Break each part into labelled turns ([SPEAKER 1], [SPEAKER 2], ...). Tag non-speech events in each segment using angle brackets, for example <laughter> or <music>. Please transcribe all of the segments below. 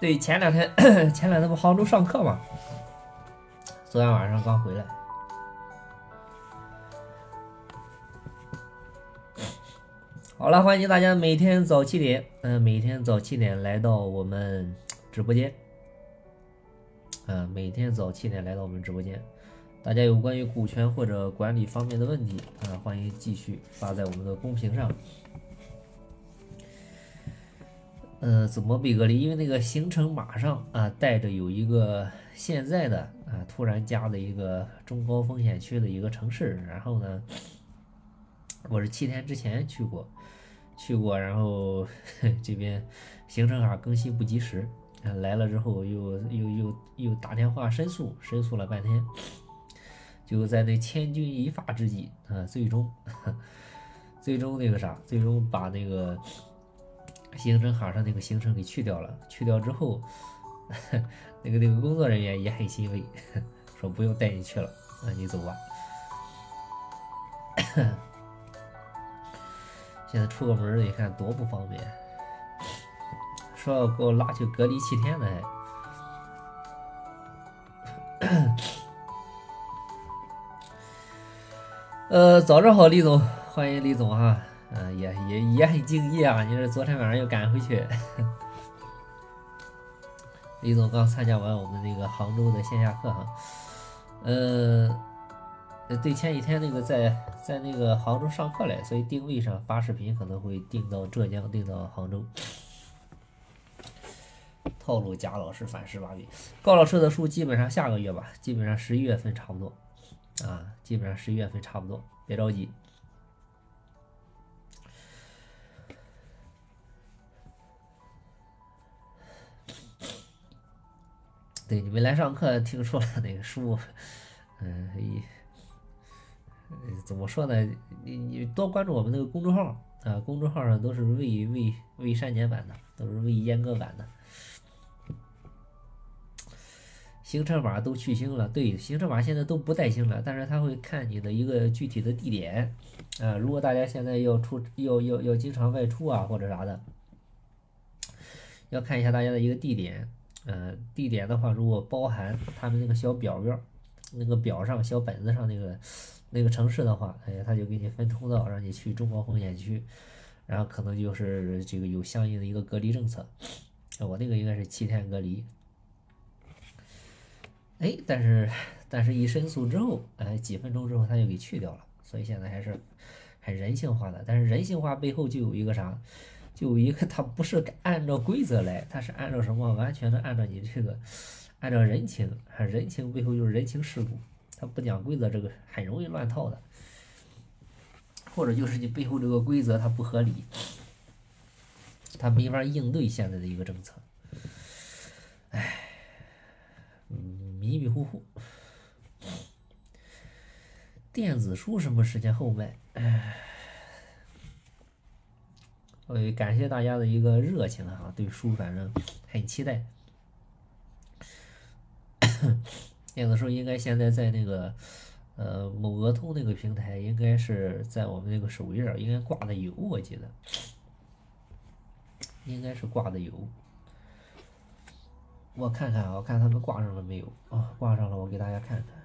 [SPEAKER 1] 对，前两天 <clears throat> 前两天不杭州上课嘛，昨天晚上刚回来。好了，欢迎大家每天早七点，嗯，每天早七点来到我们直播间，嗯，每天早七点来到我们直播间。大家有关于股权或者管理方面的问题，啊，欢迎继续发在我们的公屏上。呃，怎么被隔离？因为那个行程马上啊带着有一个现在的啊突然加的一个中高风险区的一个城市，然后呢，我是七天之前去过。去过，然后这边行程卡更新不及时，来了之后又又又又打电话申诉，申诉了半天，就在那千钧一发之际啊，最终 <laughs> 最终那个啥，最终把那个行程卡上那个行程给去掉了。去掉之后，<laughs> 那个那个工作人员也很欣慰，<laughs> 说不用带你去了，那你走吧。<coughs> 现在出个门你看多不方便。说要给我拉去隔离七天呢，<coughs> 呃，早上好，李总，欢迎李总哈。嗯，也也也很敬业啊，你这昨天晚上又赶回去。李总刚参加完我们那个杭州的线下课哈。嗯。对，前几天那个在在那个杭州上课嘞，所以定位上发视频可能会定到浙江，定到杭州。套路贾老师反十八笔，高老师的书基本上下个月吧，基本上十一月份差不多，啊，基本上十一月份差不多，别着急。对，你们来上课听说了那个书，嗯。一怎么说呢？你你多关注我们那个公众号啊，公众号上都是未未未删减版的，都是未阉割版的。行程码都去星了，对，行程码现在都不带星了，但是他会看你的一个具体的地点啊。如果大家现在要出要要要经常外出啊或者啥的，要看一下大家的一个地点，呃，地点的话如果包含他们那个小表表，那个表上小本子上那个。那个城市的话，哎，他就给你分通道，让你去中国风险区，然后可能就是这个有相应的一个隔离政策。我那个应该是七天隔离，哎，但是但是一申诉之后，哎，几分钟之后他就给去掉了，所以现在还是很人性化的。但是人性化背后就有一个啥，就一个他不是按照规则来，他是按照什么？完全的按照你这个，按照人情，人情背后就是人情世故。他不讲规则，这个很容易乱套的，或者就是你背后这个规则它不合理，他没法应对现在的一个政策，唉，迷迷糊糊。电子书什么时间后卖？唉，我感谢大家的一个热情啊，对书反正很期待。电子书应该现在在那个，呃，某鹅通那个平台，应该是在我们那个首页应该挂的有，我记得，应该是挂的有。我看看啊，我看他们挂上了没有？啊，挂上了，我给大家看看。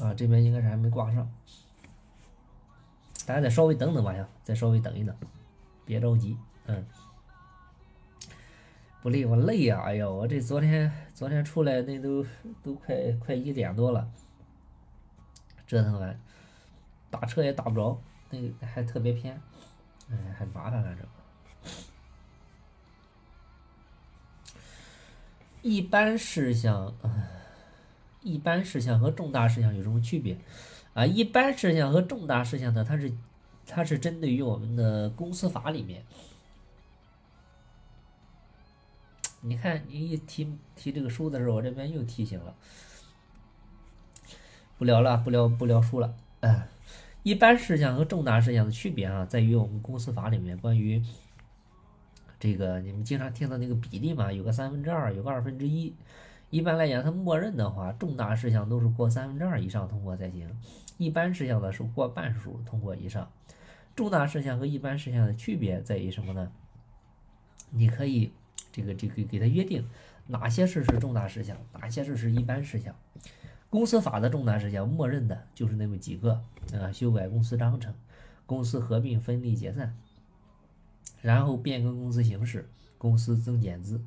[SPEAKER 1] 啊，这边应该是还没挂上。大家再稍微等等吧呀，再稍微等一等，别着急，嗯，不累我累呀，哎呀，我这昨天昨天出来那都都快快一点多了，折腾完，打车也打不着，那个还特别偏，哎，很麻烦反正。一般事项，一般事项和重大事项有什么区别？啊，一般事项和重大事项呢，它是，它是针对于我们的公司法里面。你看，你一提提这个书的时候，我这边又提醒了。不聊了，不聊不聊书了。哎，一般事项和重大事项的区别啊，在于我们公司法里面关于这个你们经常听到那个比例嘛，有个三分之二，有个二分之一，一般来讲，它默认的话，重大事项都是过三分之二以上通过才行，一般事项呢是过半数通过以上。重大事项和一般事项的区别在于什么呢？你可以这个这个给它约定哪些事是重大事项，哪些事是一般事项。公司法的重大事项，默认的就是那么几个啊：修改公司章程、公司合并分立解散，然后变更公司形式、公司增减资。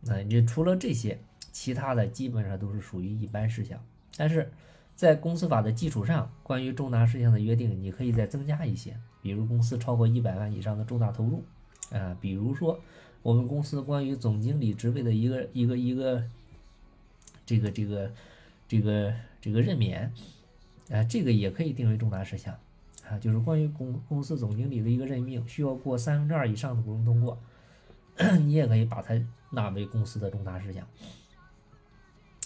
[SPEAKER 1] 那你除了这些，其他的基本上都是属于一般事项。但是在公司法的基础上，关于重大事项的约定，你可以再增加一些，比如公司超过一百万以上的重大投入。啊，比如说我们公司关于总经理职位的一个一个一个这个这个这个这个任免，啊，这个也可以定为重大事项啊，就是关于公公司总经理的一个任命，需要过三分之二以上的股东通过，<coughs> 你也可以把它纳为公司的重大事项。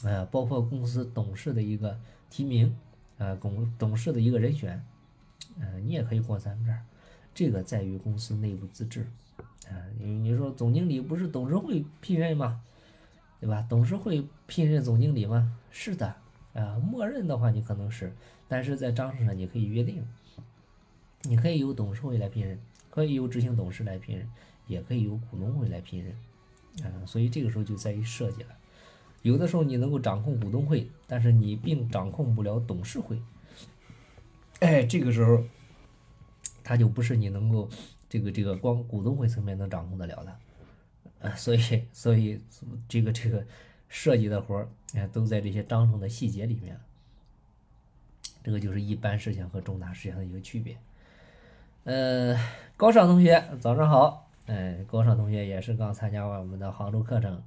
[SPEAKER 1] 啊，包括公司董事的一个提名，啊，董董事的一个人选，嗯，你也可以过三分之二，这个在于公司内部自治。啊，你你说总经理不是董事会聘任吗？对吧？董事会聘任总经理吗？是的，啊，默认的话你可能是，但是在章程上你可以约定，你可以由董事会来聘任，可以由执行董事来聘任，也可以由股东会来聘任，啊，所以这个时候就在于设计了，有的时候你能够掌控股东会，但是你并掌控不了董事会，哎，这个时候，他就不是你能够。这个这个光股东会层面能掌控得了的，呃，所以所以这个这个设计的活儿，哎，都在这些章程的细节里面。这个就是一般事项和重大事项的一个区别。呃，高尚同学早上好，哎，高尚同学也是刚参加完我们的杭州课程，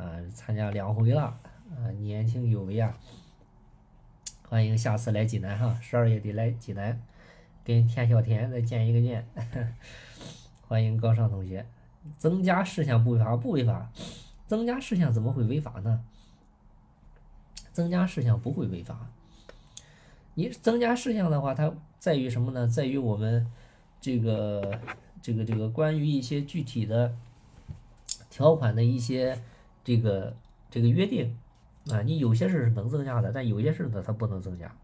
[SPEAKER 1] 啊，参加两回了，啊，年轻有为啊，欢迎下次来济南哈，十二月底来济南。跟田小田再见一个面，<laughs> 欢迎高尚同学。增加事项不违法不违法，增加事项怎么会违法呢？增加事项不会违法。你增加事项的话，它在于什么呢？在于我们这个这个这个关于一些具体的条款的一些这个这个约定啊。你有些事是能增加的，但有些事呢，它不能增加。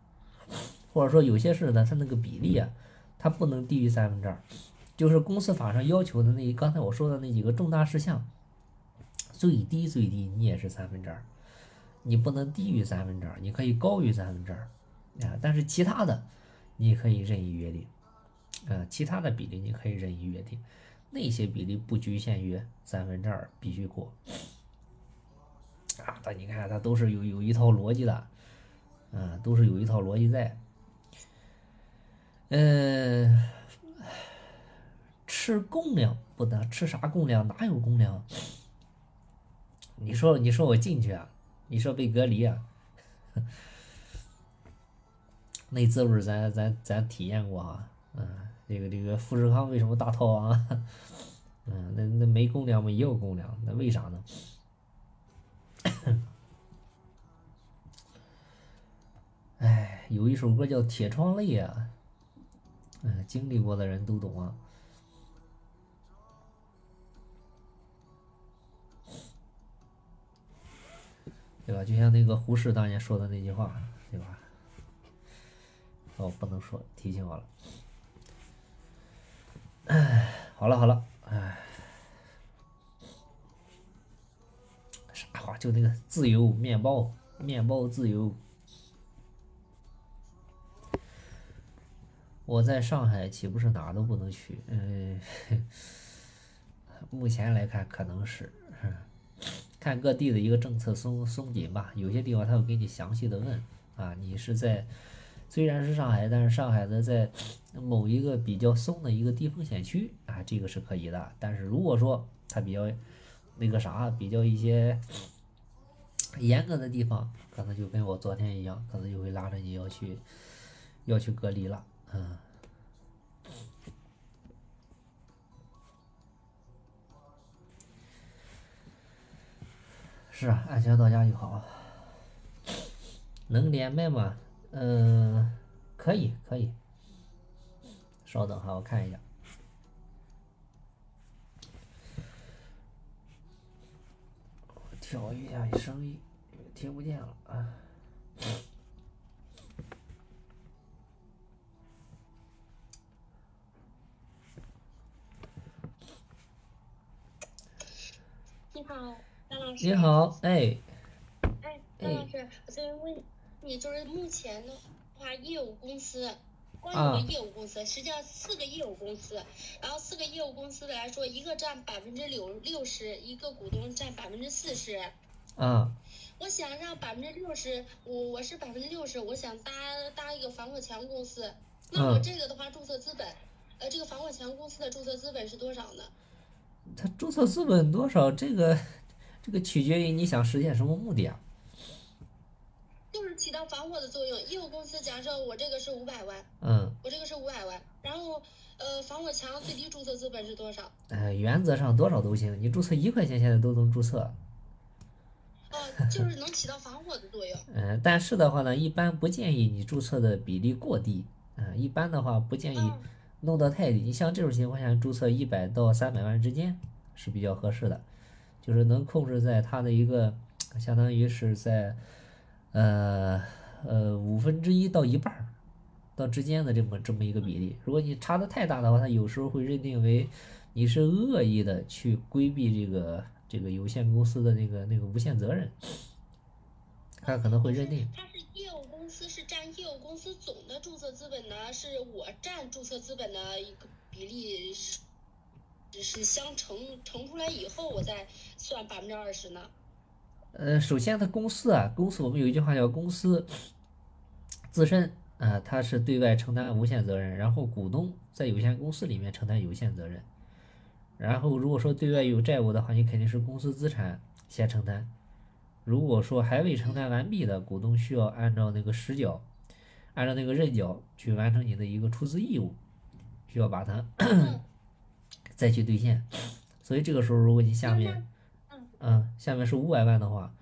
[SPEAKER 1] 或者说有些事呢，它那个比例啊，它不能低于三分之二，就是公司法上要求的那刚才我说的那几个重大事项，最低最低你也是三分之二，你不能低于三分之二，你可以高于三分之二啊，但是其他的你可以任意约定，啊，其他的比例你可以任意约定，那些比例不局限于三分之二必须过啊，但你看它都是有有一套逻辑的，嗯，都是有一套逻辑在。嗯，吃公粮不得吃啥公粮？哪有公粮？你说你说我进去啊？你说被隔离啊？<laughs> 那滋味咱咱咱体验过啊。嗯，这个这个富士康为什么大逃亡？<laughs> 嗯，那那没公粮吗？也有公粮，那为啥呢？<laughs> 哎，有一首歌叫《铁窗泪》啊。嗯，经历过的人都懂啊，对吧？就像那个胡适当年说的那句话，对吧？哦，不能说，提醒我了。<coughs> 哎，好了好了，哎，啥话？就那个自由面包，面包自由。我在上海岂不是哪都不能去？嗯，<laughs> 目前来看可能是，看各地的一个政策松松紧吧。有些地方他会给你详细的问啊，你是在虽然是上海，但是上海的在某一个比较松的一个低风险区啊，这个是可以的。但是如果说它比较那个啥，比较一些严格的地方，可能就跟我昨天一样，可能就会拉着你要去要去隔离了。嗯，是啊，安全到家就好。能连麦吗？嗯，可以，可以。稍等哈，我看一下。调一下声音，听不见了啊。
[SPEAKER 2] 你好，张老师。
[SPEAKER 1] 你。好，哎，
[SPEAKER 2] 哎，张老师，我这边问你，就是目前的话，业务公司，光有
[SPEAKER 1] 啊
[SPEAKER 2] 个业务公司，实际上四个业务公司，然后四个业务公司的来说，一个占百分之六六十，一个股东占百分之四十。
[SPEAKER 1] 啊，
[SPEAKER 2] 我想让百分之六十，我我是百分之六十，我想搭搭一个防火墙公司。那我
[SPEAKER 1] 嗯
[SPEAKER 2] 这个的话，注册资本，呃，这个防火墙公司的注册资本是多少呢？
[SPEAKER 1] 它注册资本多少？这个这个取决于你想实现什么目的啊。
[SPEAKER 2] 就是起到防火的作用。业务公司假设我这个是五百万，
[SPEAKER 1] 嗯，
[SPEAKER 2] 我这个是五百万，然后呃，防火墙最低注册资本是多少？
[SPEAKER 1] 呃，原则上多少都行，你注册一块钱现在都能注册。
[SPEAKER 2] 哦、就是能起到防火的作用。
[SPEAKER 1] 嗯、但是的话呢，一般不建议你注册的比例过低。嗯、一般的话不建议
[SPEAKER 2] 嗯
[SPEAKER 1] 弄得太低。你像这种情况下，注册一百到三百万之间是比较合适的，就是能控制在它的一个相当于是在呃呃五分之一到一半儿到之间的这么这么一个比例。如果你差的太大的话，它有时候会认定为你是恶意的去规避这个这个有限公司的那个那个无限责任，他可能会认定。
[SPEAKER 2] 他是业务公司是占业务公司总的注册资本呢，是我占注册资本的一个比例是只是相乘乘出来以后，我再算百分之二十呢。
[SPEAKER 1] 呃，首先，它公司啊，公司我们有一句话叫公司自身啊、它是对外承担无限责任，然后股东在有限公司里面承担有限责任。然后，如果说对外有债务的话，你肯定是公司资产先承担。如果说还未承担完毕的，股东需要按照那个实缴，按照那个认缴去完成你的一个出资义务，需要把它 <coughs> 再去兑现。所以这个时候，如果你下面
[SPEAKER 2] 嗯
[SPEAKER 1] 嗯，下面是五百万的话，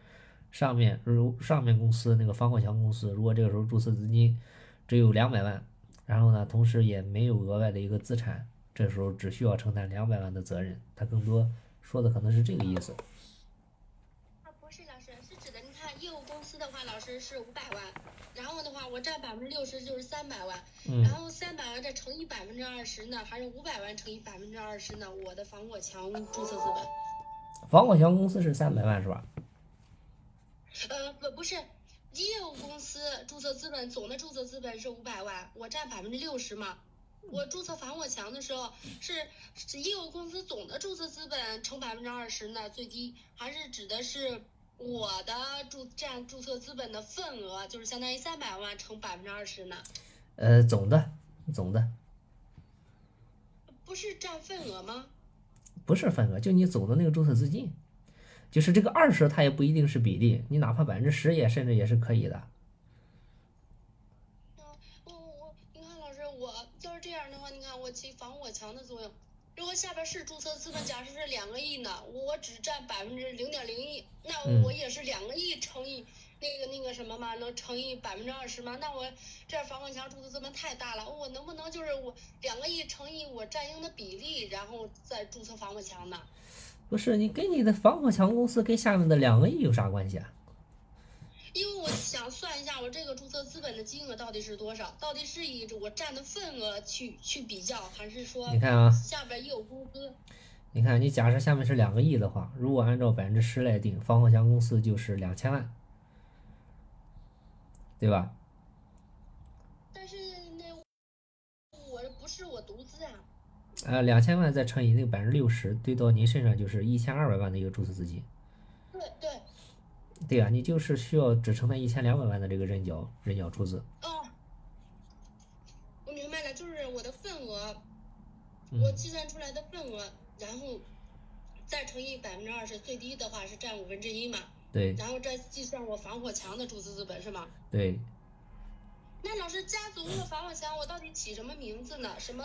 [SPEAKER 1] 上面如上面公司那个防火墙公司，如果这个时候注册资金只有两百万，然后呢，同时也没有额外的一个资产，这时候只需要承担两百万的责任，他更多说的可能是这个意思。
[SPEAKER 2] 啊，不是老师，是指的你看业务公司的话，老师是五百万，然后的话我占百分之六十就是三百万，
[SPEAKER 1] 嗯
[SPEAKER 2] 然后三百万再乘以百分之二十呢，还是五百万乘以百分之二十呢？我的防火墙注册资本，
[SPEAKER 1] 防火墙公司是三百万是吧？
[SPEAKER 2] 呃，不不是，业务公司注册资本总的注册资本是五百万，我占百分之六十嘛。我注册防火墙的时候是是业务公司总的注册资本乘百分之二十呢最低，还是指的是我的注占注册资本的份额，就是相当于三百万乘百分之二十呢？
[SPEAKER 1] 呃，总的总的
[SPEAKER 2] 不是占份额吗？
[SPEAKER 1] 不是份额，就你总的那个注册资金，就是这个二十，它也不一定是比例，你哪怕百分之十也甚至也是可以的。
[SPEAKER 2] 嗯，我我你看老师，我要是这样的话，你看我起防火墙的作用。如果下边是注册资本，假设是两个亿呢，我只占百分之零点零一，那
[SPEAKER 1] 嗯
[SPEAKER 2] 我也是两个亿乘以那个那个什么嘛，能乘以百分之二十吗？那我这防火墙注册资本太大了，我能不能就是我两个亿乘以我占应的比例，然后再注册防火墙呢？
[SPEAKER 1] 不是你跟你的防火墙公司跟下面的两个亿有啥关系啊？
[SPEAKER 2] 因为我想算一下，我这个注册资本的金额到底是多少？到底是以我占的份额去去比较，还是说
[SPEAKER 1] 你看啊，
[SPEAKER 2] 下边也有公司？
[SPEAKER 1] 你看你假设下面是两个亿的话，如果按照百分之十来定，防火墙公司就是两千万，对吧？
[SPEAKER 2] 但是那我不是我独资啊，
[SPEAKER 1] 呃，两千万再乘以那个百分之六十，对到您身上就是一千二百万的一个注册资金，
[SPEAKER 2] 对对，
[SPEAKER 1] 对啊，你就是需要只承担一千两百万的这个认缴认缴出资。
[SPEAKER 2] 哦，我明白了，就是我的份额，
[SPEAKER 1] 嗯
[SPEAKER 2] 我计算出来的份额，然后再乘以百分之二十，最低的话是占五分之一嘛，
[SPEAKER 1] 对
[SPEAKER 2] 然后再计算我防火墙的注册资本是吗？
[SPEAKER 1] 对，
[SPEAKER 2] 那老师，家族的防火墙我到底起什么名字呢？什么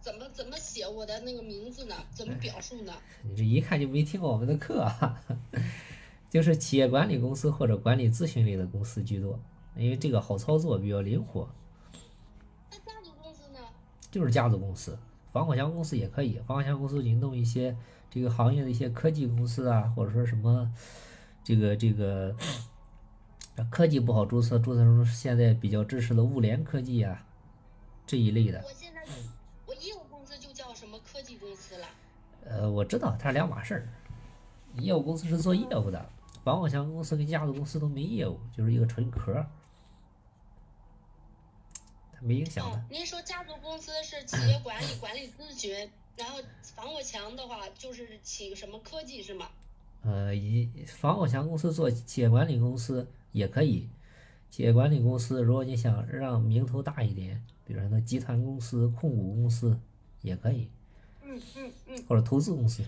[SPEAKER 2] 怎么怎么写我的那个名字呢？怎么表述呢？
[SPEAKER 1] 你这一看就没听过我们的课啊，就是企业管理公司或者管理咨询类的公司居多，因为这个好操作，比较灵活。
[SPEAKER 2] 那家族公司呢？
[SPEAKER 1] 就是家族公司，防火墙公司也可以。防火墙公司引动一些这个行业的一些科技公司啊，或者说什么这个这个 <sniffs> 科技不好注册，注册成现在比较支持的物联科技啊这一类的。
[SPEAKER 2] 我现在我业务公司就叫什么科技公司了。
[SPEAKER 1] 呃，我知道它是两码事儿。业务公司是做业务的，防火墙公司跟家族公司都没业务，就是一个纯壳儿，它没影响的。
[SPEAKER 2] 哦，您说家族公司是企业管理、管理咨询，然后防火墙的话就是起什么科技是吗？
[SPEAKER 1] 呃，以防火墙公司做企业管理公司也可以。企业管理公司，如果你想让名头大一点，比如说那集团公司、控股公司也可以，
[SPEAKER 2] 嗯嗯嗯
[SPEAKER 1] 或者投资公司
[SPEAKER 2] 嗯。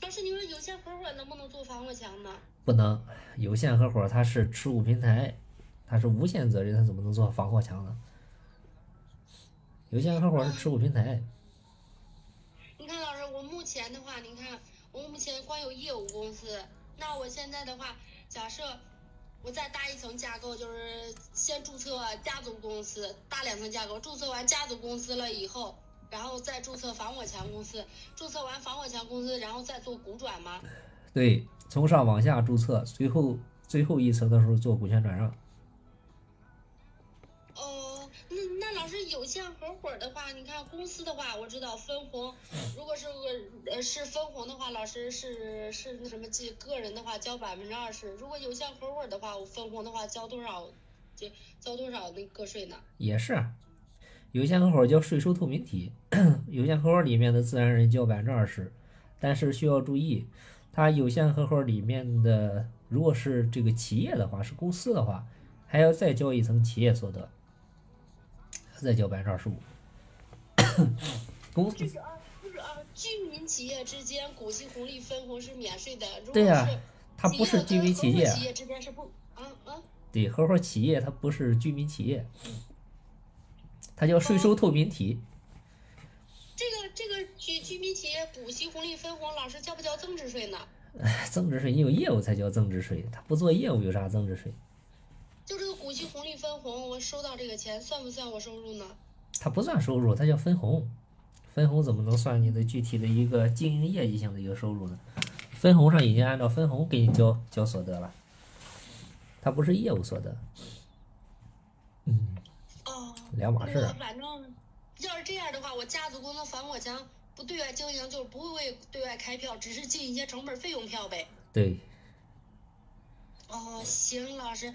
[SPEAKER 2] 老师，你说有限合伙能不能做防火墙呢？
[SPEAKER 1] 不能。有限合伙它是持股平台，它是无限责任，它怎么能做防火墙呢？有限合伙是持股平台，
[SPEAKER 2] 你看，老师，我目前的话，你看，我目前光有业务公司，那我现在的话，假设我再搭一层架构，就是先注册家族公司，搭两层架构，注册完家族公司了以后，然后再注册防火墙公司，注册完防火墙公司，然后再做股转吗？
[SPEAKER 1] 对，从上往下注册，最后最后一层的时候做股权转让。
[SPEAKER 2] 哦，那那老师有限合伙的话，你看公司的话，我知道分红，如果是个呃是分红的话，老师是是那什么，记个人的话交百分之二十，如果有限合伙的话，我分红的话交多少，交交多少那个税呢？
[SPEAKER 1] 也是，有限合伙叫税收透明体，有限合伙里面的自然人交百分之二十，但是需要注意，它有限合伙里面的如果是这个企业的话，是公司的话，还要再交一层企业所得，再交百分之二十五。公
[SPEAKER 2] 这个啊，不是啊，居民企业之间股息红利分红是免税的，
[SPEAKER 1] 对呀
[SPEAKER 2] 是
[SPEAKER 1] 它不是居民企业
[SPEAKER 2] 企业之间是不啊啊。
[SPEAKER 1] 对，合伙企业它不是居民企业，它叫税收透明体。
[SPEAKER 2] 这个这个居居民企业股息红利分红，老师交不交增值税呢？
[SPEAKER 1] 增值税你有业务才交增值税，他不做业务有啥增值税？
[SPEAKER 2] 就这个股息红利分红，我收到这个钱算不算我收入呢？
[SPEAKER 1] 它不算收入，它叫分红。分红怎么能算你的具体的一个经营业绩性的一个收入呢？分红上已经按照分红给你交交所得了，它不是业务所得。嗯，
[SPEAKER 2] 哦，
[SPEAKER 1] 两码事
[SPEAKER 2] 反正要是这样的话，我家族公司防火墙不对外经营，就是不会为对外开票，只是进一些成本费用票呗。
[SPEAKER 1] 对，
[SPEAKER 2] 哦，行，老师。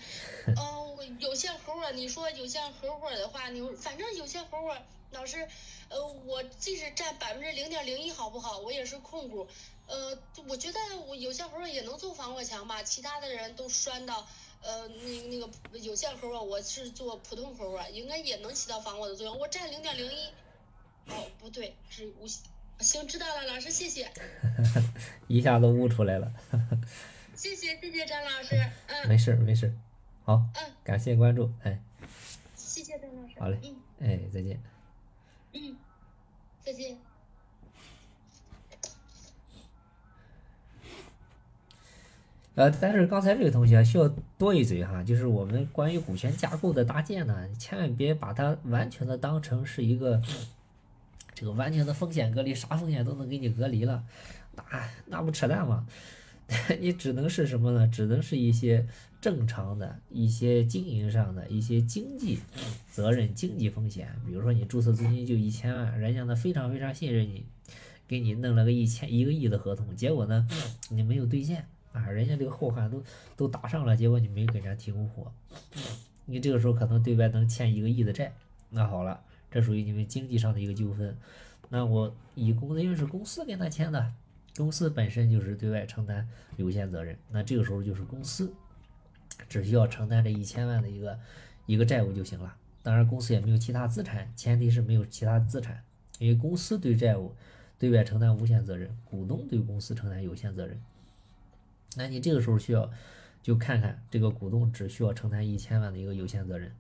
[SPEAKER 2] 哦，我有限合伙，你说有限合伙的话，你反正有限合伙，老师，呃，我即使占百分之零点零一，好不好？我也是控股。呃，我觉得我有限合伙也能做防火墙吧，其他的人都拴到。呃，那那个有限合伙，我是做普通合伙，应该也能起到防火的作用。我占零点零一，哦，不对，是无。行，知道了，老师，谢谢，<laughs>
[SPEAKER 1] 一下都悟出来了。<laughs>
[SPEAKER 2] 谢谢谢谢张老师，嗯
[SPEAKER 1] 没事儿没事儿，好，
[SPEAKER 2] 嗯，
[SPEAKER 1] 感谢关注，哎
[SPEAKER 2] 谢谢张老师，
[SPEAKER 1] 好嘞
[SPEAKER 2] 嗯
[SPEAKER 1] 哎，再见。
[SPEAKER 2] 嗯，再见。
[SPEAKER 1] 呃，但是刚才这个同学需要多一嘴哈，就是我们关于股权架构的搭建呢，千万别把它完全的当成是一个这个完全的风险隔离，啥风险都能给你隔离了，那那不扯淡吗？<laughs> 你只能是什么呢？只能是一些正常的一些经营上的一些经济责任、经济风险，比如说你注册资金就一千万，人家呢非常非常信任你，给你弄了个一千一个亿的合同，结果呢你没有兑现。啊，人家这个后汉都都打上了，结果你没给人家提供货，<sniffs> 你这个时候可能对外能欠一个亿的债，那好了，这属于你们经济上的一个纠纷。那我以公司因为是公司跟他签的，公司本身就是对外承担有限责任，那这个时候就是公司只需要承担这一千万的一个一个债务就行了。当然，公司也没有其他资产，前提是没有其他资产，因为公司对债务对外承担无限责任，股东对公司承担有限责任。那你这个时候需要就看看这个股东只需要承担一千万的一个有限责任，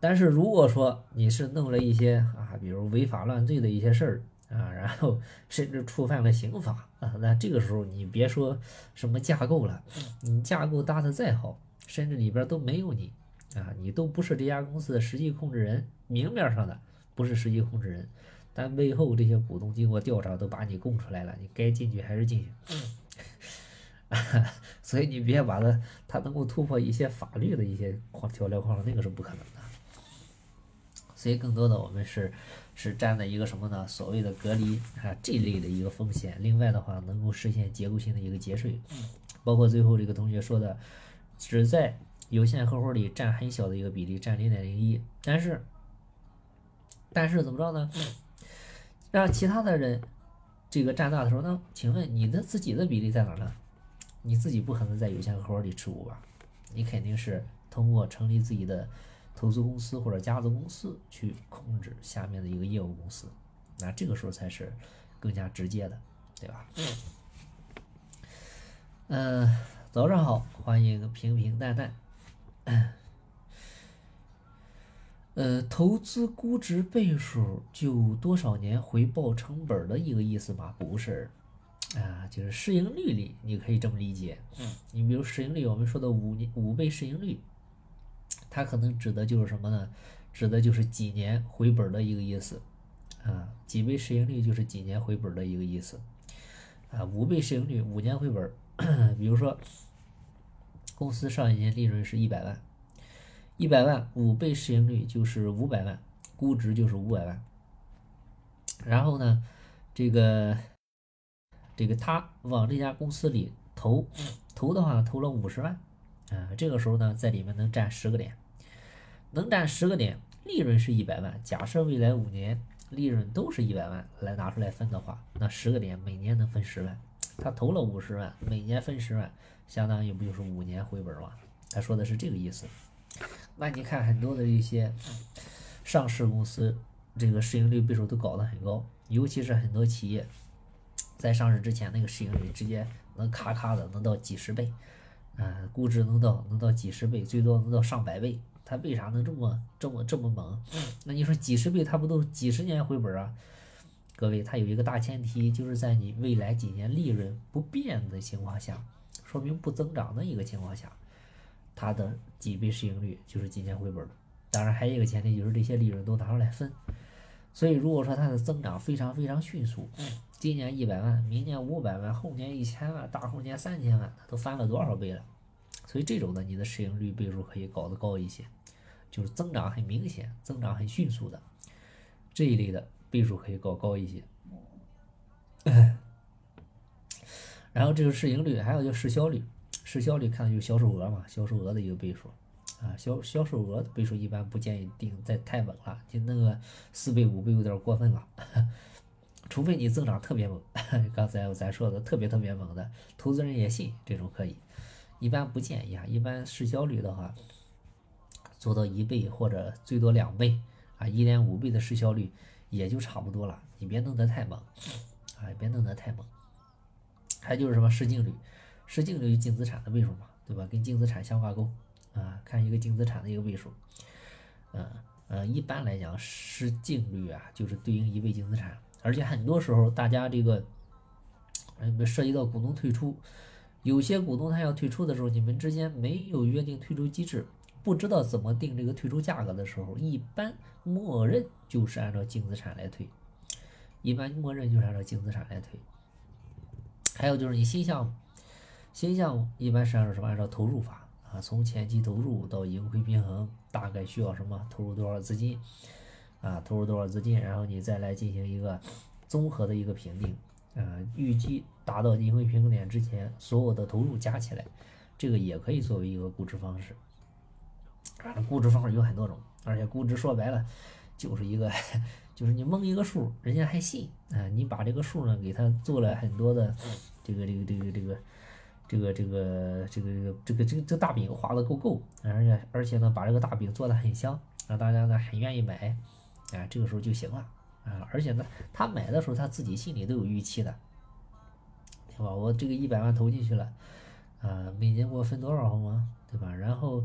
[SPEAKER 1] 但是如果说你是弄了一些啊，比如违法乱罪的一些事儿啊，然后 <laughs> 甚至触犯了刑法啊，那这个时候你别说什么架构了，你架构搭的再好，甚至里边都没有你啊，你都不是这家公司的实际控制人，明面上的不是实际控制人，但背后这些股东经过调查都把你供出来了，你该进去还是进去。<laughs> 所以你别把它它能够突破一些法律的一些框条条框，那个是不可能的。所以更多的我们是是站在一个什么呢？所谓的隔离啊这类的一个风险。另外的话，能够实现结构性的一个节税，包括最后这个同学说的，只在有限合伙里占很小的一个比例，占零点零一，但是但是怎么着呢？让其他的人这个占大的时候，那请问你的自己的比例在哪呢？你自己不可能在有限合伙里持股吧？你肯定是通过成立自己的。投资公司或者家族公司去控制下面的一个业务公司，那这个时候才是更加直接的，对吧？嗯，早上好，欢迎平平淡淡。呃，投资估值倍数就多少年回报成本的一个意思吗？不是，啊，就是市盈率里，你可以这么理解。嗯，你比如市盈率，我们说的五年五倍市盈率。它可能指的就是什么呢？指的就是几年回本的一个意思，啊，几倍市盈率就是几年回本的一个意思，啊，五倍市盈率五年回本，<coughs> 比如说公司上一年利润是一百万，一百万五倍市盈率就是五百万，估值就是五百万，然后呢，这个这个他往这家公司里投投的话，投了五十万，啊，这个时候呢，在里面能占十个点。能占十个点，利润是一百万。假设未来五年利润都是一百万来拿出来分的话，那十个点每年能分十万。他投了五十万，每年分十万，相当于不就是五年回本吗？他说的是这个意思。那你看很多的一些上市公司，这个市盈率倍数都搞得很高，尤其是很多企业在上市之前，那个市盈率直接能咔咔的能到几十倍，啊，估值能到能到几十倍，最多能到上百倍。它为啥能这么这么这么猛？<sniffs> 那你说几十倍，它不都几十年回本啊？各位，它有一个大前提，就是在你未来几年利润不变的情况下，说明不增长的一个情况下，它的几倍市盈率就是几年回本。当然还有一个前提，就是这些利润都拿出来分。所以如果说它的增长非常非常迅速，今年一百万，明年五百万，后年一千万，大后年三千万，它都翻了多少倍了？所以这种的，你的市盈率倍数可以搞得高一些，就是增长很明显、增长很迅速的这一类的倍数可以搞高一些。<laughs> 然后这个市盈率，还有就市销率，市销率看的就是销售额嘛，销售额的一个倍数啊，销销售额的倍数一般不建议定在太猛了，就那个四倍、五倍有点过分了，<laughs> 除非你增长特别猛，刚才咱说的特别特别猛的，投资人也信这种可以。一般不建议啊，一般市销率的话，做到一倍或者最多两倍啊，一点五倍的市销率也就差不多了。你别弄得太猛啊，别弄得太猛。还就是什么市净率，市净率净资产的倍数嘛，对吧？跟净资产相挂钩啊，看一个净资产的一个倍数。嗯嗯，一般来讲，市净率啊就是对应一倍净资产，而且很多时候大家这个，嗯，涉及到股东退出。有些股东他要退出的时候，你们之间没有约定退出机制，不知道怎么定这个退出价格的时候，一般默认就是按照净资产来退，一般默认就是按照净资产来退。还有就是你新项目，新项目一般是按照什么？按照投入法啊，从前期投入到盈亏平衡，大概需要什么？投入多少资金啊？投入多少资金？然后你再来进行一个综合的一个评定。呃，预计达到盈亏平衡点之前，所有的投入加起来，这个也可以作为一个估值方式。啊，估值方式有很多种，而且估值说白了就是一个，<laughs> 就是你蒙一个数，人家还信啊。你把这个数呢给他做了很多的这个这个这个这个这个这个这个这个这个这个大饼画的够够，而且而且呢把这个大饼做的很香，让大家呢很愿意买，啊，这个时候就行了。啊，而且呢，他买的时候他自己心里都有预期的，对吧？我这个一百万投进去了，啊，每年给我分多少红啊，对吧？然后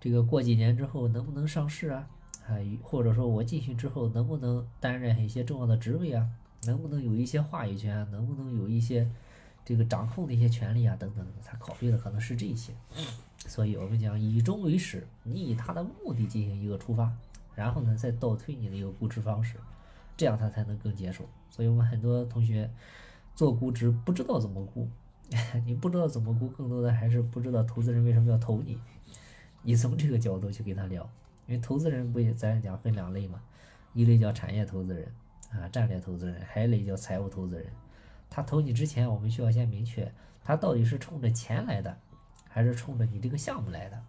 [SPEAKER 1] 这个过几年之后能不能上市啊？啊，或者说我进去之后能不能担任一些重要的职位啊？能不能有一些话语权？能不能有一些这个掌控的一些权利啊？等等，他考虑的可能是这些。所以我们讲以终为始，你以他的目的进行一个出发，然后呢再倒推你的一个估值方式。这样他才能更接受，所以我们很多同学做估值不知道怎么估，<laughs> 你不知道怎么估，更多的还是不知道投资人为什么要投你。你从这个角度去跟他聊，因为投资人不也咱讲分两类嘛，一类叫产业投资人啊，战略投资人，还有一类叫财务投资人。他投你之前，我们需要先明确他到底是冲着钱来的，还是冲着你这个项目来的。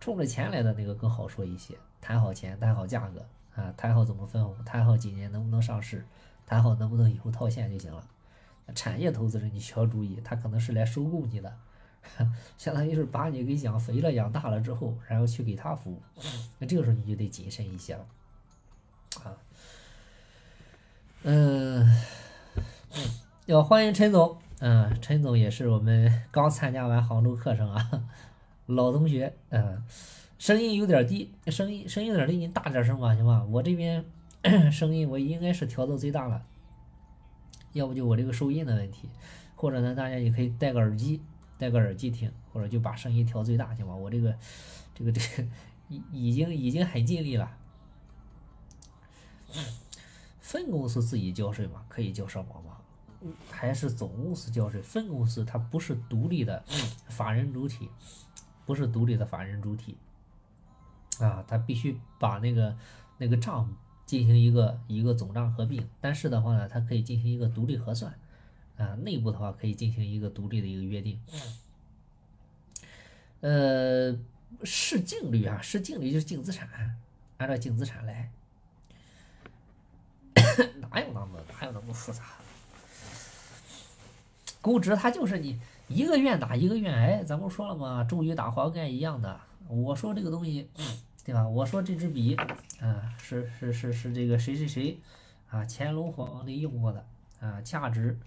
[SPEAKER 1] 冲着钱来的那个更好说一些，谈好钱，谈好价格啊，谈好怎么分红，谈好几年能不能上市，谈好能不能以后套现就行了。产业投资人你需要注意，他可能是来收购你的，相当于是把你给养肥了、养大了之后，然后去给他服务。那这个时候你就得谨慎一些了，啊，<coughs> 嗯，要欢迎陈总，嗯，陈总也是我们 <laughs> 刚参加完杭州课程啊。<laughs> 老同学，嗯，声音有点低，声音声音有点低，你大点声吧，行吧？我这边 <clears throat> 声音我应该是调到最大了，要不就我这个收音的问题，或者呢，大家也可以戴个耳机，戴个耳机听，或者就把声音调最大，行吧？我这个这个这个已已经已经很尽力了。分公司自己交税吗，可以交社保吗？还是总公司交税？分公司它不是独立的法人主体。不是独立的法人主体啊，他必须把那个那个账进行一个一个总账合并。但是的话呢，它可以进行一个独立核算啊，内部的话可以进行一个独立的一个约定。呃，市净率啊，市净率就是净资产，按照净资产来，<coughs> 哪有那么哪有那么复杂？估值它就是你。一个愿打一个愿挨，咱不说了吗？周瑜打黄盖一样的。我说这个东西，对吧？我说这支笔，啊，是是是是这个谁谁谁，啊，乾隆皇帝用过的，啊，价值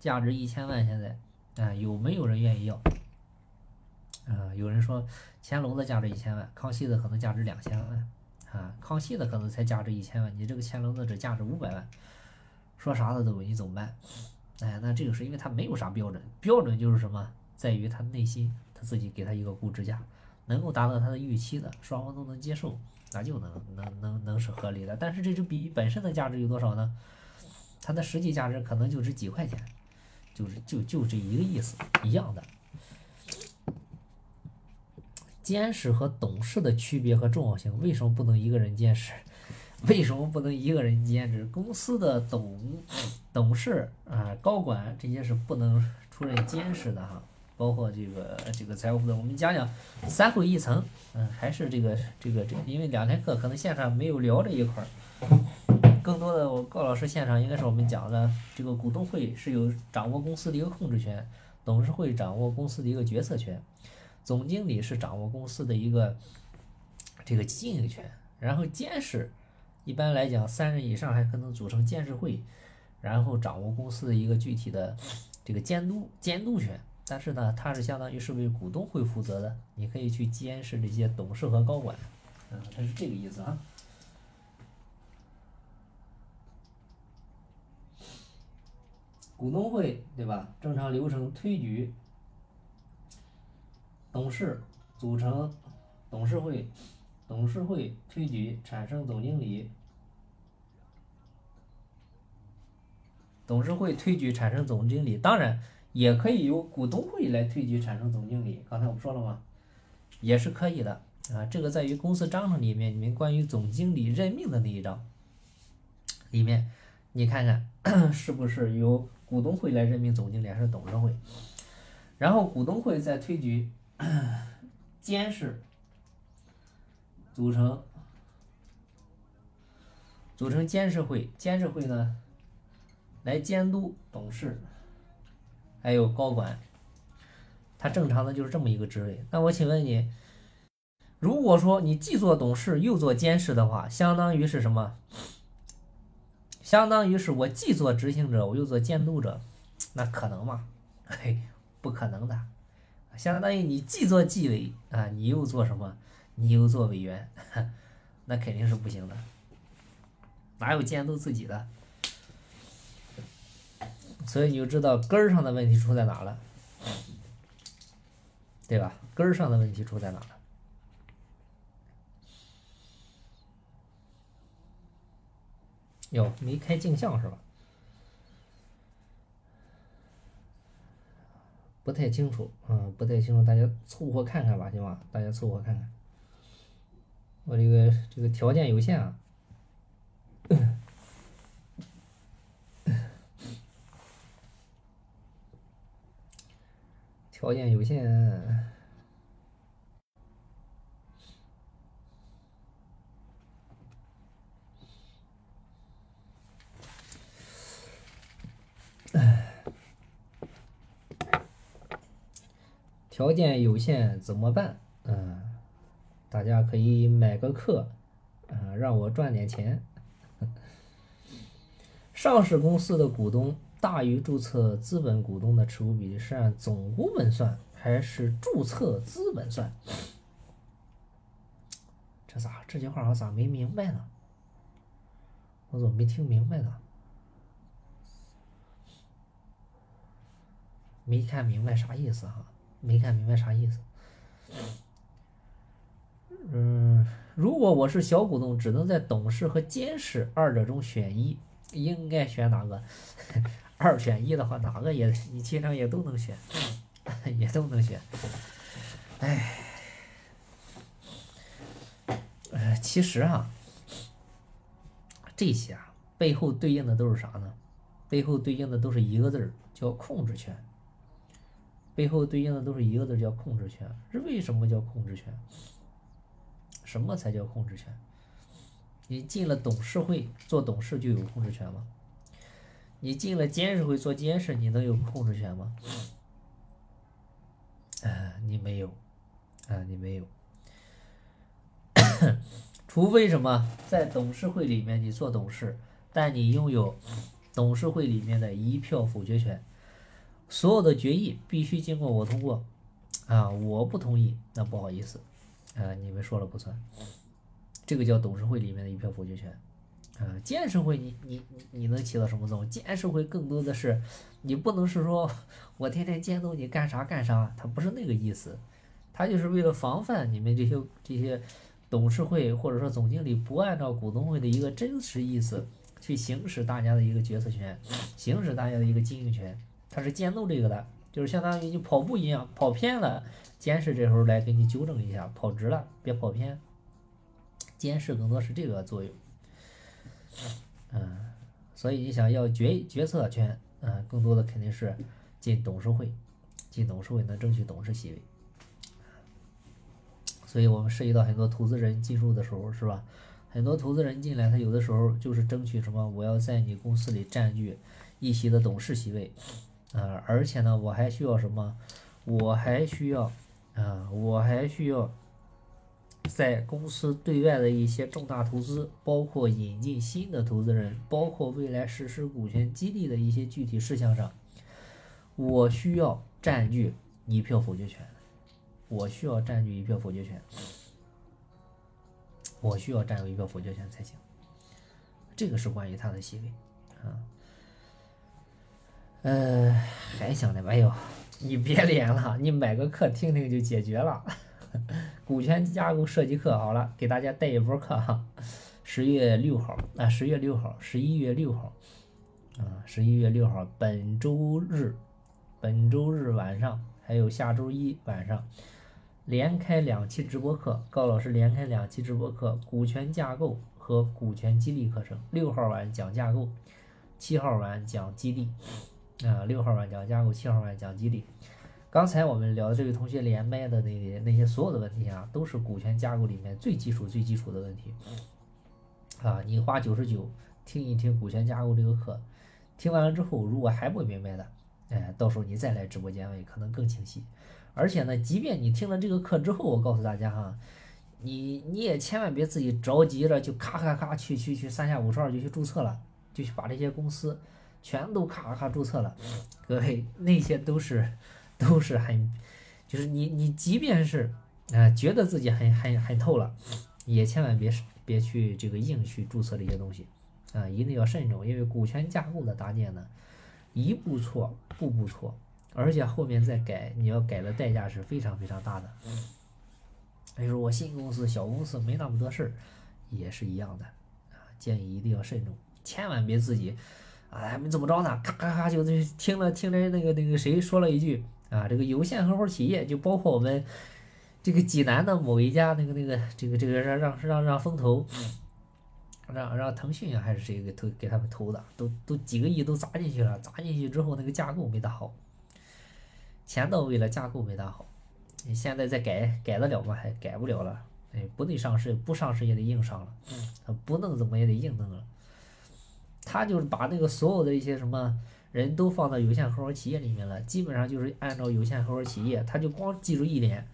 [SPEAKER 1] 价值一千万，现在啊，有没有人愿意要？啊，有人说乾隆的价值一千万，康熙的可能价值两千万，啊，康熙的可能才价值一千万，你这个乾隆的只价值五百万，说啥的都你怎么办？哎，那这个是因为他没有啥标准，标准就是什么，在于他内心他自己给他一个估值价，能够达到他的预期的，双方都能接受，那就能能能能是合理的。但是这支笔本身的价值有多少呢？它的实际价值可能就值几块钱，就是就就这一个意思，一样的。监事和董事的区别和重要性，为什么不能一个人监事？<laughs> 为什么不能一个人兼职？公司的董董事啊、高管这些是不能出任监事的哈，包括这个这个财务部的。我们讲讲三会一层，嗯，还是这个这个这个，因为两天课可能线上没有聊这一块儿，更多的我高老师现场应该是我们讲的这个股东会是有掌握公司的一个控制权，董事会掌握公司的一个决策权，总经理是掌握公司的一个这个经营权，然后监事。一般来讲，三人以上还可能组成监事会，然后掌握公司的一个具体的这个监督监督权。但是呢，它是相当于是为股东会负责的，你可以去监视这些董事和高管，嗯，它是这个意思啊。股东会对吧？正常流程推举董事，组成董事会。董事会推举产生总经理，董事会推举产生总经理，当然也可以由股东会来推举产生总经理。刚才我不说了吗？也是可以的啊。这个在于公司章程里面，你们关于总经理任命的那一章里面，你看看 <clears throat> 是不是由股东会来任命总经理，还是董事会？然后股东会再推举 <coughs> 监事。组成组成监事会，监事会呢来监督董事，还有高管，他正常的就是这么一个职位。那我请问你，如果说你既做董事又做监事的话，相当于是什么？相当于是我既做执行者，我又做监督者，那可能吗？<laughs> 嘿，不可能的。相当于你既做纪委啊，你又做什么？你又做委员，那肯定是不行的，哪有监督自己的？所以你就知道根儿上的问题出在哪了，对吧？根儿上的问题出在哪了？哟，没开镜像是吧？不太清楚，嗯，不太清楚，大家凑合看看吧，行吧？大家凑合看看。我这个这个条件有限啊，<coughs> 条件有限。条件有限怎么办？嗯，大家可以买个课，嗯，让我赚点钱。上市公司的股东大于注册资本股东的持股比例是按总股本算还是注册资本算？这咋这句话我咋没明白呢？我怎么没听明白呢？没看明白啥意思哈？没看明白啥意思？嗯，如果我是小股东，只能在董事和监事二者中选一，应该选哪个？<laughs> 二选一的话，哪个也你其实也都能选，<laughs> 也都能选。哎，呃，其实啊，这些啊背后对应的都是啥呢？背后对应的都是一个字儿，叫控制权。背后对应的都是一个字，叫控制权。是为什么叫控制权？什么才叫控制权？你进了董事会做董事就有控制权吗？你进了监事会做监事，你能有控制权吗？啊，你没有，啊，你没有。<coughs> 除非什么，在董事会里面你做董事，但你拥有董事会里面的一票否决权。所有的决议必须经过我通过，啊，我不同意，那不好意思，啊，你们说了不算，这个叫董事会里面的一票否决权，啊，监事会你你你你能起到什么作用？监事会更多的是，你不能是说我天天监督你干啥干啥，他不是那个意思，他就是为了防范你们这些这些董事会或者说总经理不按照股东会的一个真实意思去行使大家的一个决策权，行使大家的一个经营权。他是监督这个的，就是相当于你跑步一样，跑偏了，监视这时候来给你纠正一下，跑直了，别跑偏。监视更多是这个作用，嗯，所以你想要决决策权，嗯，更多的肯定是进董事会，进董事会能争取董事席位。所以我们涉及到很多投资人进入的时候，是吧？很多投资人进来，他有的时候就是争取什么？我要在你公司里占据一席的董事席位。啊，而且呢，我还需要什么？我还需要，啊，我还需要在公司对外的一些重大投资，包括引进新的投资人，包括未来实施股权激励的一些具体事项上，我需要占据一票否决权。我需要占据一票否决权。我需要占有一票否决权才行。这个是关于他的行为，啊。呃，还想着，哎呦，<laughs> 你别连了，你买个课听听就解决了。股权架构设计课好了，给大家带一波课哈。十月六号啊，十月六号，十一月六号啊，十一月六号，本周日，本周日晚上还有下周一晚上，连开两期直播课，高老师连开两期直播课，股权架构和股权激励课程。六号晚讲架构，七号晚讲激励。啊，六号晚讲架构，七号晚讲激励。刚才我们聊的这位同学连麦的那那些所有的问题啊，都是股权架构里面最基础、最基础的问题。啊，你花九十九听一听股权架构这个课，听完了之后，如果还不明白的，哎，到时候你再来直播间问，可能更清晰。而且呢，即便你听了这个课之后，我告诉大家哈，你你也千万别自己着急着就咔咔咔去去去三下五除二就去注册了，就去把这些公司。全都咔咔注册了，各位那些都是 <laughs> 都是很，就是你你即便是啊觉得自己很很很透了，也千万别别去这个硬去注册这些东西啊，一定要慎重，因为股权架构的搭建呢，一步错步步错，而且后面再改，你要改的代价是非常非常大的。比如说我新公司小公司没那么多事儿，也是一样的啊，建议一定要慎重，千万别自己。哎，没怎么着呢，咔咔咔就听了听着那个那个谁说了一句啊，这个有限合伙企业就包括我们这个济南的某一家那个那个这个这个让让让让风投，让让腾讯啊还是谁给投给他们投的，都都几个亿都砸进去了，砸进去之后那个架构没打好，钱到位了，架构没打好，你现在再改改得了吗？还改不了了，哎，不得上市，不上市也得硬上了，不弄怎么也得硬弄了。他就是把那个所有的一些什么人都放到有限合伙企业里面了，基本上就是按照有限合伙企业，他就光记住一点，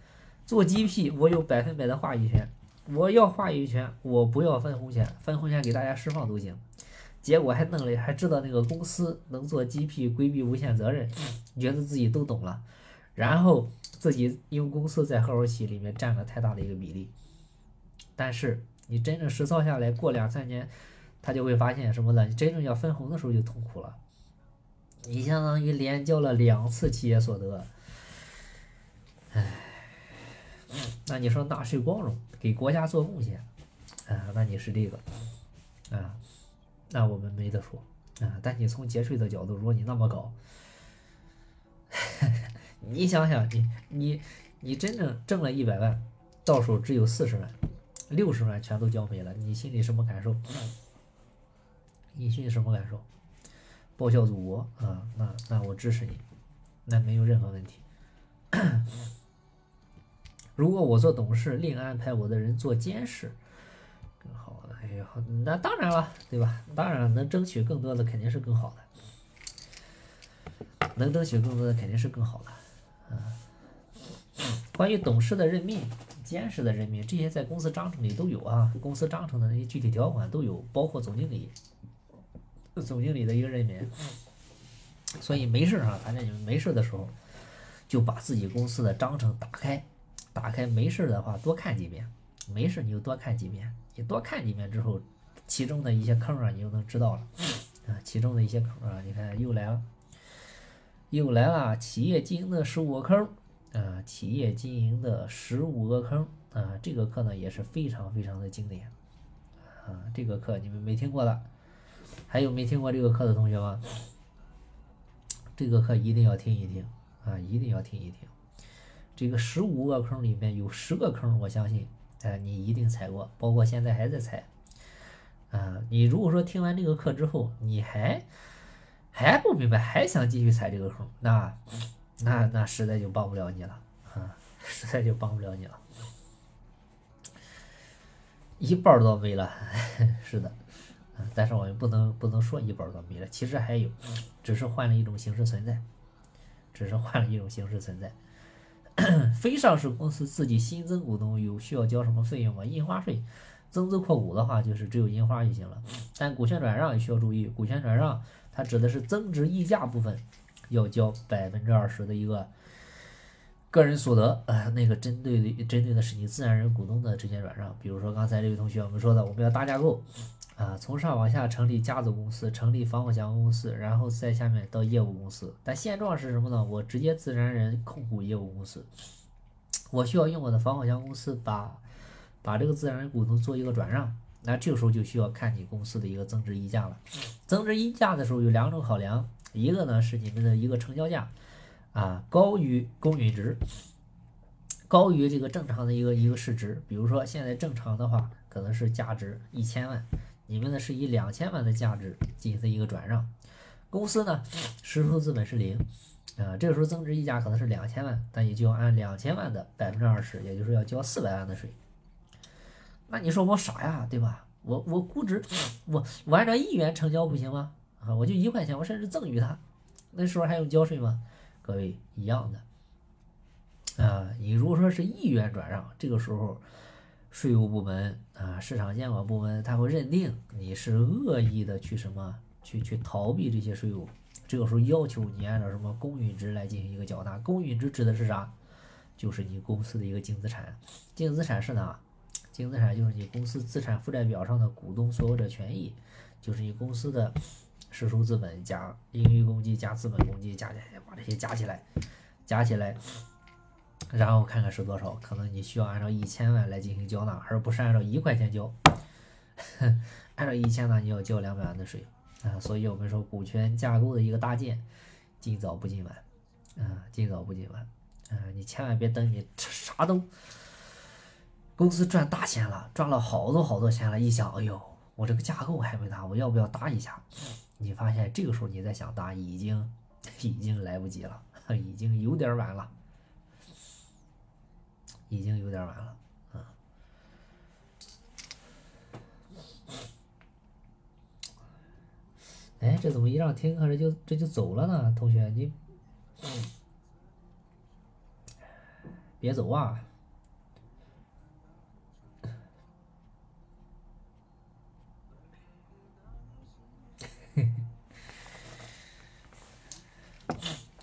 [SPEAKER 1] 做 GP 我有百分百的话语权，我要话语权，我不要分红权，分红权给大家释放都行。结果还弄了，还知道那个公司能做 GP 规避无限责任，觉得自己都懂了，然后自己因为公司在合伙企业里面占了太大的一个比例，但是你真正实操下来，过两三年。他就会发现什么呢？你真正要分红的时候就痛苦了。你相当于连交了两次企业所得，唉，那你说纳税光荣，给国家做贡献，啊，那你是这个，啊，那我们没得说，啊，但你从节税的角度，如果你那么搞，<laughs> 你想想，你你你真正挣了一百万，到手只有四十万，六十万全都交没了，你心里什么感受？你心里什么感受？报效祖国啊，那那我支持你，那没有任何问题。如果我做董事，另安排我的人做监事，更好。哎呀，那当然了，对吧？当然能争取更多的肯定是更好的，能争取更多的肯定是更好的。啊，关于董事的任命、监事的任命，这些在公司章程里都有啊，公司章程的那些具体条款都有，包括总经理。总经理的一个任免，所以没事啊，反正你们没事的时候，就把自己公司的章程打开，打开没事的话多看几遍，没事你就多看几遍，你多看几遍之后，其中的一些坑啊，你就能知道了。啊，其中的一些坑啊，你看又来了，又来了，企业经营的十五个坑啊，企业经营的十五个坑啊，这个课呢也是非常非常的经典。啊，这个课你们没听过的。还有没听过这个课的同学吗？这个课一定要听一听啊，一定要听一听。这个十五个坑里面有十个坑，我相信，哎，你一定踩过，包括现在还在踩。啊，你如果说听完这个课之后，你还还不明白，还想继续踩这个坑，那那那实在就帮不了你了啊，实在就帮不了你了，一半都没了，<laughs> 是的。但是我们不能不能说一半都没了，其实还有，只是换了一种形式存在，只是换了一种形式存在。<coughs> 非上市公司自己新增股东有需要交什么费用吗？印花税，增资扩股的话就是只有印花就行了。但股权转让也需要注意，股权转让它指的是增值溢价部分要交百分之二十的一个个人所得，呃，那个针对的针对的是你自然人股东的直接转让。比如说刚才这位同学我们说的，我们要大架构。啊，从上往下成立家族公司，成立防火墙公司，然后再下面到业务公司。但现状是什么呢？我直接自然人控股业务公司，我需要用我的防火墙公司把把这个自然人股东做一个转让。那这个时候就需要看你公司的一个增值溢价了。增值溢价的时候有两种考量，一个呢是你们的一个成交价啊高于公允值，高于这个正常的一个一个市值。比如说现在正常的话可能是价值一千万。你们呢是以两千万的价值进行一个转让，公司呢实收资本是零，啊，这个时候增值溢价可能是两千万，但也就要按两千万的百分之二十，也就是要交四百万的税。那你说我傻呀，对吧？我我估值，我我按照一元成交不行吗？啊，我就一块钱，我甚至赠与他，那时候还用交税吗？各位一样的，啊，你如果说是一元转让，这个时候。税务部门啊，市场监管部门，他会认定你是恶意的去什么，去去逃避这些税务。这个时候要求你按照什么公允值来进行一个缴纳。公允值指的是啥？就是你公司的一个净资产。净资产是哪？净资产就是你公司资产负债表上的股东所有者权益，就是你公司的实收资本加盈余公积加资本公积加起来，把这些加起来，加起来。然后看看是多少，可能你需要按照一千万来进行交纳，而不是按照一块钱交。<laughs> 按照一千万，你要交两百万的税啊！所以我们说股权架构的一个搭建，尽早不尽晚。啊，尽早不紧晚，啊，你千万别等你啥都公司赚大钱了，赚了好多好多钱了，一想，哎呦，我这个架构还没搭，我要不要搭一下？你发现这个时候你再想搭，已经已经来不及了，已经有点晚了，已经有点晚了。啊哎，这怎么一让听课这就这就走了呢？同学，你别走啊！<laughs>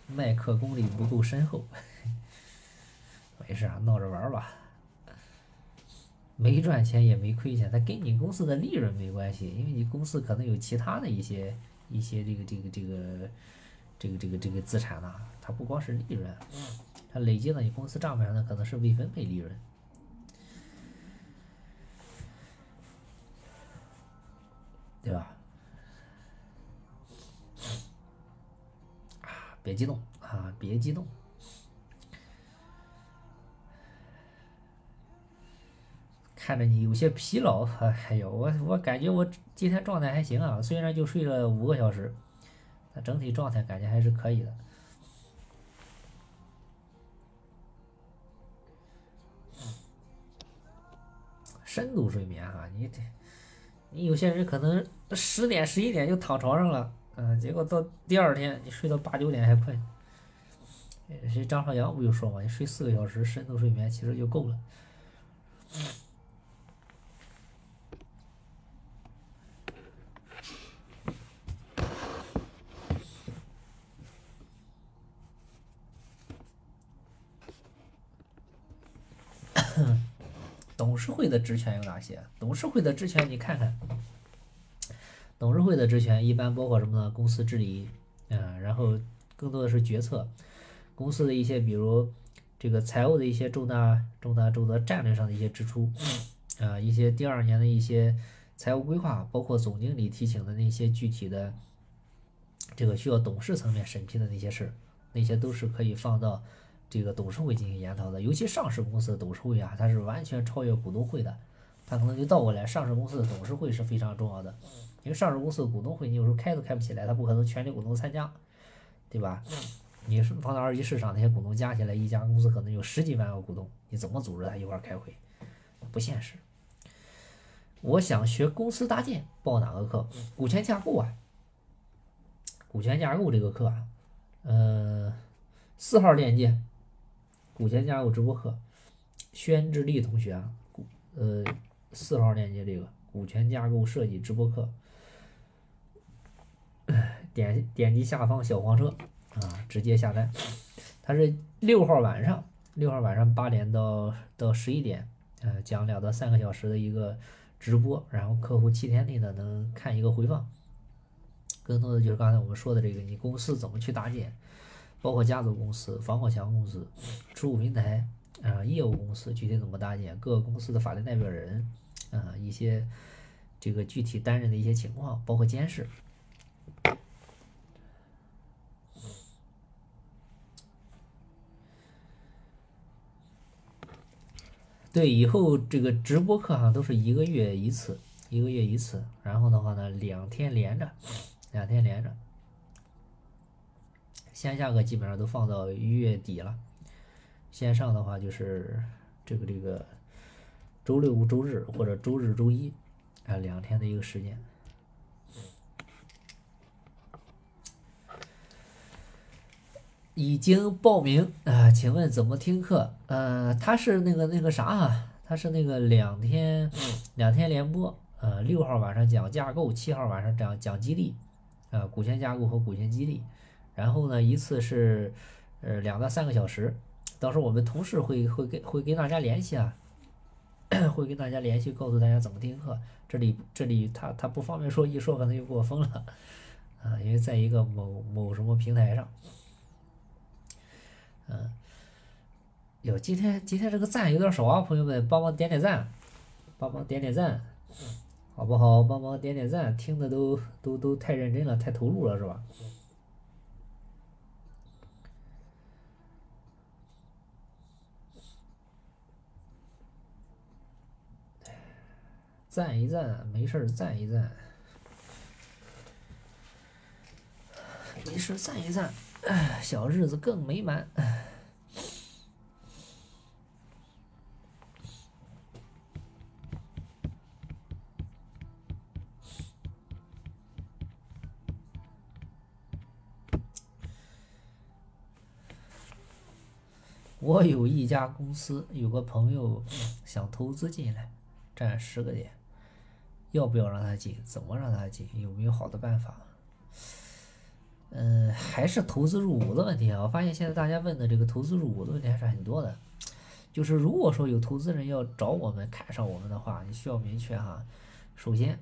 [SPEAKER 1] 麦克功力不够深厚，没事啊，闹着玩吧。没赚钱也没亏钱，它跟你公司的利润没关系，因为你公司可能有其他的一些一些这个这个这个这个这个这个资产呐，它不光是利润，它累积到你公司账面上的可能是未分配利润，对吧？啊，别激动啊，别激动。看着你有些疲劳，哎呦，我我感觉我今天状态还行啊，虽然就睡了五个小时，但整体状态感觉还是可以的。深度睡眠哈，你得，你有些人可能十点十一点就躺床上了，嗯，结果到第二天你睡到八九点还困。谁张朝阳不就说嘛，你睡四个小时深度睡眠其实就够了事的职权有哪些？董事会的职权你看看，董事会的职权一般包括什么呢？公司治理，嗯，然后更多的是决策，公司的一些比如这个财务的一些重大、重大、重大战略上的一些支出，啊，一些第二年的一些财务规划，包括总经理提请的那些具体的这个需要董事层面审批的那些事儿，那些都是可以放到。这个董事会进行研讨的，尤其上市公司的董事会啊，它是完全超越股东会的，它可能就倒过来，上市公司的董事会是非常重要的，因为上市公司的股东会你有时候开都开不起来，它不可能全体股东参加，对吧？你是放到二级市场，那些股东加起来，一家公司可能有十几万个股东，你怎么组织他一块开会？不现实。我想学公司搭建，报哪个课？股权架构啊，股权架构这个课啊，呃，四号链接。股权架构直播课，宣志立同学啊，股呃四号链接这个股权架构设计直播课，点点击下方小黄车啊，直接下单。它是六号晚上，六号晚上八点到到十一点，呃，讲两到三个小时的一个直播，然后客户七天内呢能看一个回放。更多的就是刚才我们说的这个，你公司怎么去搭建。包括家族公司、防火墙公司、储物平台啊，业务公司具体怎么搭建，各个公司的法定代表人啊，一些这个具体担任的一些情况，包括监事。对，以后这个直播课哈都是一个月一次，一个月一次，然后的话呢，两天连着，两天连着。线下课基本上都放到一月底了，线上的话就是这个这个周六周日或者周日周一啊两天的一个时间。已经报名啊？请问怎么听课？呃，他是那个那个啥啊？他是那个两天两天连播，呃，六号晚上讲架构，七号晚上讲讲激励，啊，股权架构和股权激励。然后呢，一次是，呃，两到三个小时，到时候我们同事会会跟会跟大家联系啊，<clears throat> 会跟大家联系，告诉大家怎么听课。这里这里他他不方便说，一说可能又给我封了，啊，因为在一个某某什么平台上，嗯，哟，今天今天这个赞有点少啊，朋友们帮忙点点赞，帮忙点点赞，好不好？帮忙点点赞，听的都都都太认真了，太投入了，是吧？赞一赞，没事赞一赞，没事赞一赞，小日子更美满。我有一家公司，有个朋友想投资进来，占十个点，要不要让他进？怎么让他进？有没有好的办法？嗯，还是投资入股的问题啊！我发现现在大家问的这个投资入股的问题还是很多的。就是如果说有投资人要找我们看上我们的话，你需要明确哈。首先，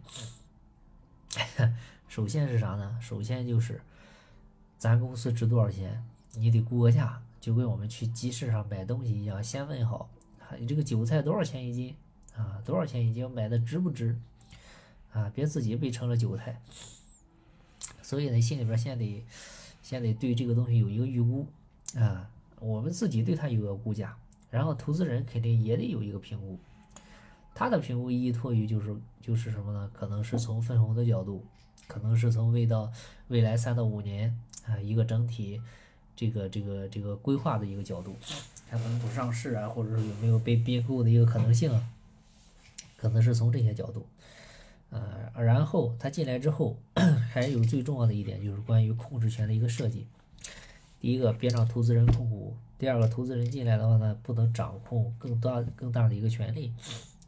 [SPEAKER 1] <laughs> 首先是啥呢？首先就是咱公司值多少钱，你得估个价。就跟我们去集市上买东西一样，先问好，你这个韭菜多少钱一斤啊？多少钱一斤？买的值不值？啊，别自己被成了韭菜。所以呢，心里边先得先得对这个东西有一个预估啊。我们自己对它有个估价，然后投资人肯定也得有一个评估。他的评估依托于就是就是什么呢？可能是从分红的角度，可能是从未到未来三到五年啊一个整体。这个这个这个规划的一个角度，看能不上市啊，或者是有没有被并购的一个可能性啊，可能是从这些角度，呃，然后他进来之后，<clears throat> 还有最重要的一点就是关于控制权的一个设计。第一个，别让投资人控股；第二个，投资人进来的话呢，不能掌控更大更大的一个权利，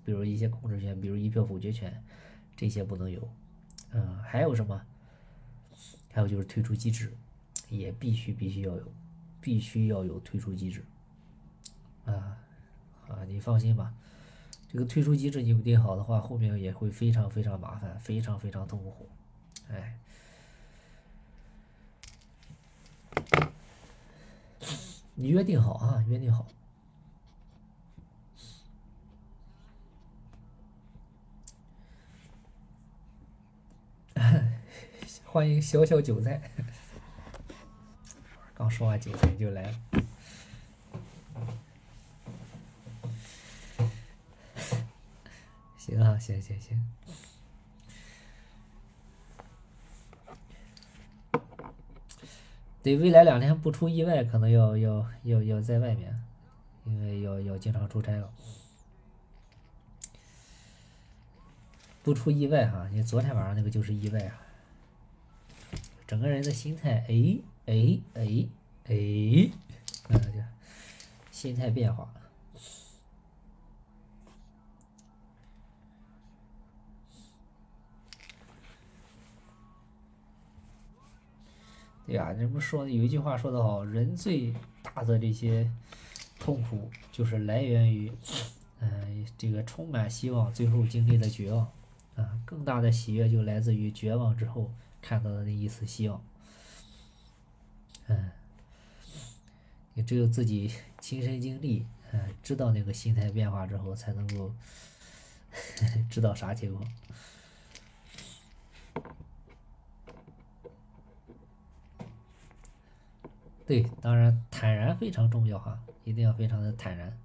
[SPEAKER 1] 比如一些控制权，比如一票否决权，这些不能有。嗯，还有什么？还有就是退出机制。也必须必须要有，必须要有退出机制，啊啊，你放心吧，这个退出机制你不定好的话，后面也会非常非常麻烦，非常非常痛苦，哎，你约定好啊，约定好，<laughs> 欢迎小小韭菜。刚说完韭菜就来了，行啊，行行行。得未来两天不出意外，可能要要要要在外面，因为要要经常出差了。不出意外哈，你昨天晚上那个就是意外啊，整个人的心态哎。哎哎哎，那就心态变化。对呀，人不说有一句话说得好，人最大的这些痛苦，就是来源于，嗯，这个充满希望，最后经历了绝望，啊，更大的喜悦就来自于绝望之后看到的那一丝希望。嗯，也只有自己亲身经历，嗯，知道那个心态变化之后，才能够 <laughs> 知道啥情况。对，当然坦然非常重要哈，一定要非常的坦然。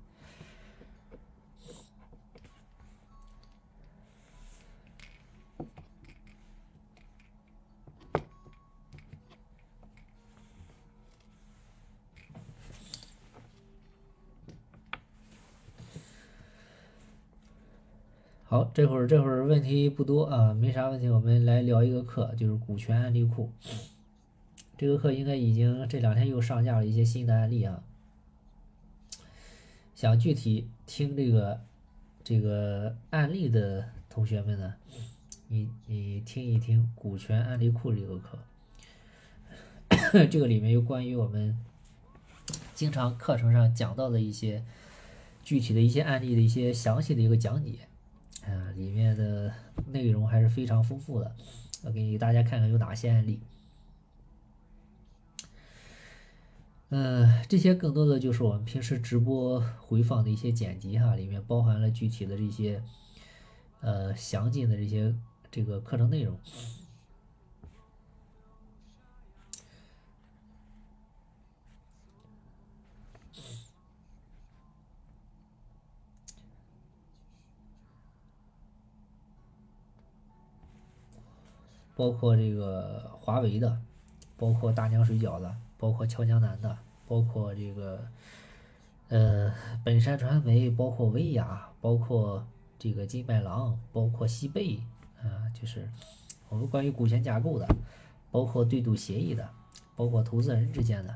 [SPEAKER 1] 好，这会儿这会儿问题不多啊，没啥问题，我们来聊一个课，就是股权案例库。这个课应该已经这两天又上架了一些新的案例啊。想具体听这个这个案例的同学们呢，你你听一听股权案例库这个课，<coughs> 这个里面有关于我们经常课程上讲到的一些具体的一些案例的一些详细的一个讲解。啊，里面的内容还是非常丰富的，我给大家看看有哪些案例。嗯，这些更多的就是我们平时直播回放的一些剪辑哈，里面包含了具体的这些呃详尽的这些这个课程内容。包括这个华为的，包括大娘水饺的，包括俏江南的，包括这个呃本山传媒，包括薇娅，包括这个金麦郎，包括西贝啊，就是我们关于股权架构的，包括对赌协议的，包括投资人之间的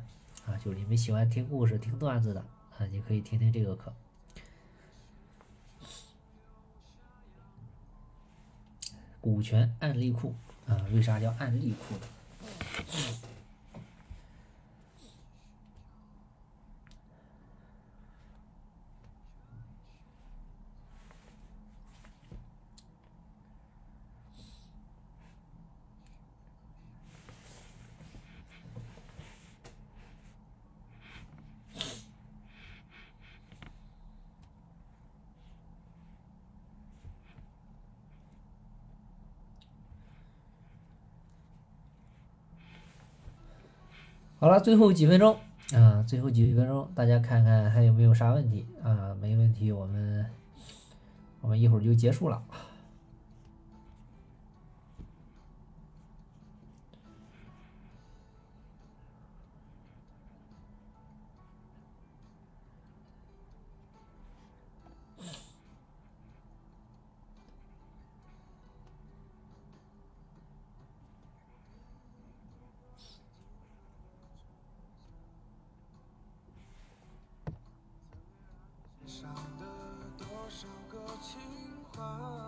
[SPEAKER 1] 啊，就是你们喜欢听故事、听段子的啊，你可以听听这个课。股权案例库啊，为啥叫案例库呢？好了，最后几分钟啊，最后几分钟，大家看看还有没有啥问题啊？没问题，我们我们一会儿就结束了。
[SPEAKER 3] 话，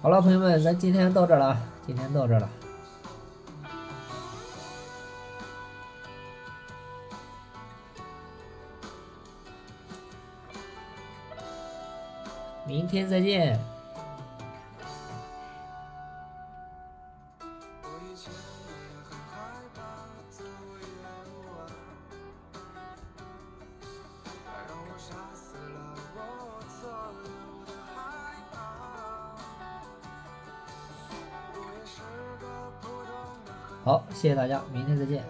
[SPEAKER 1] 好了，朋友们，咱今天到这了，今天到这了。明天再见。谢谢大家，明天再见。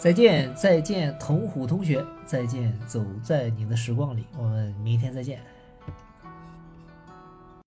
[SPEAKER 1] 再见，再见，童虎同学，再见，走在你的时光里，我们明天再见。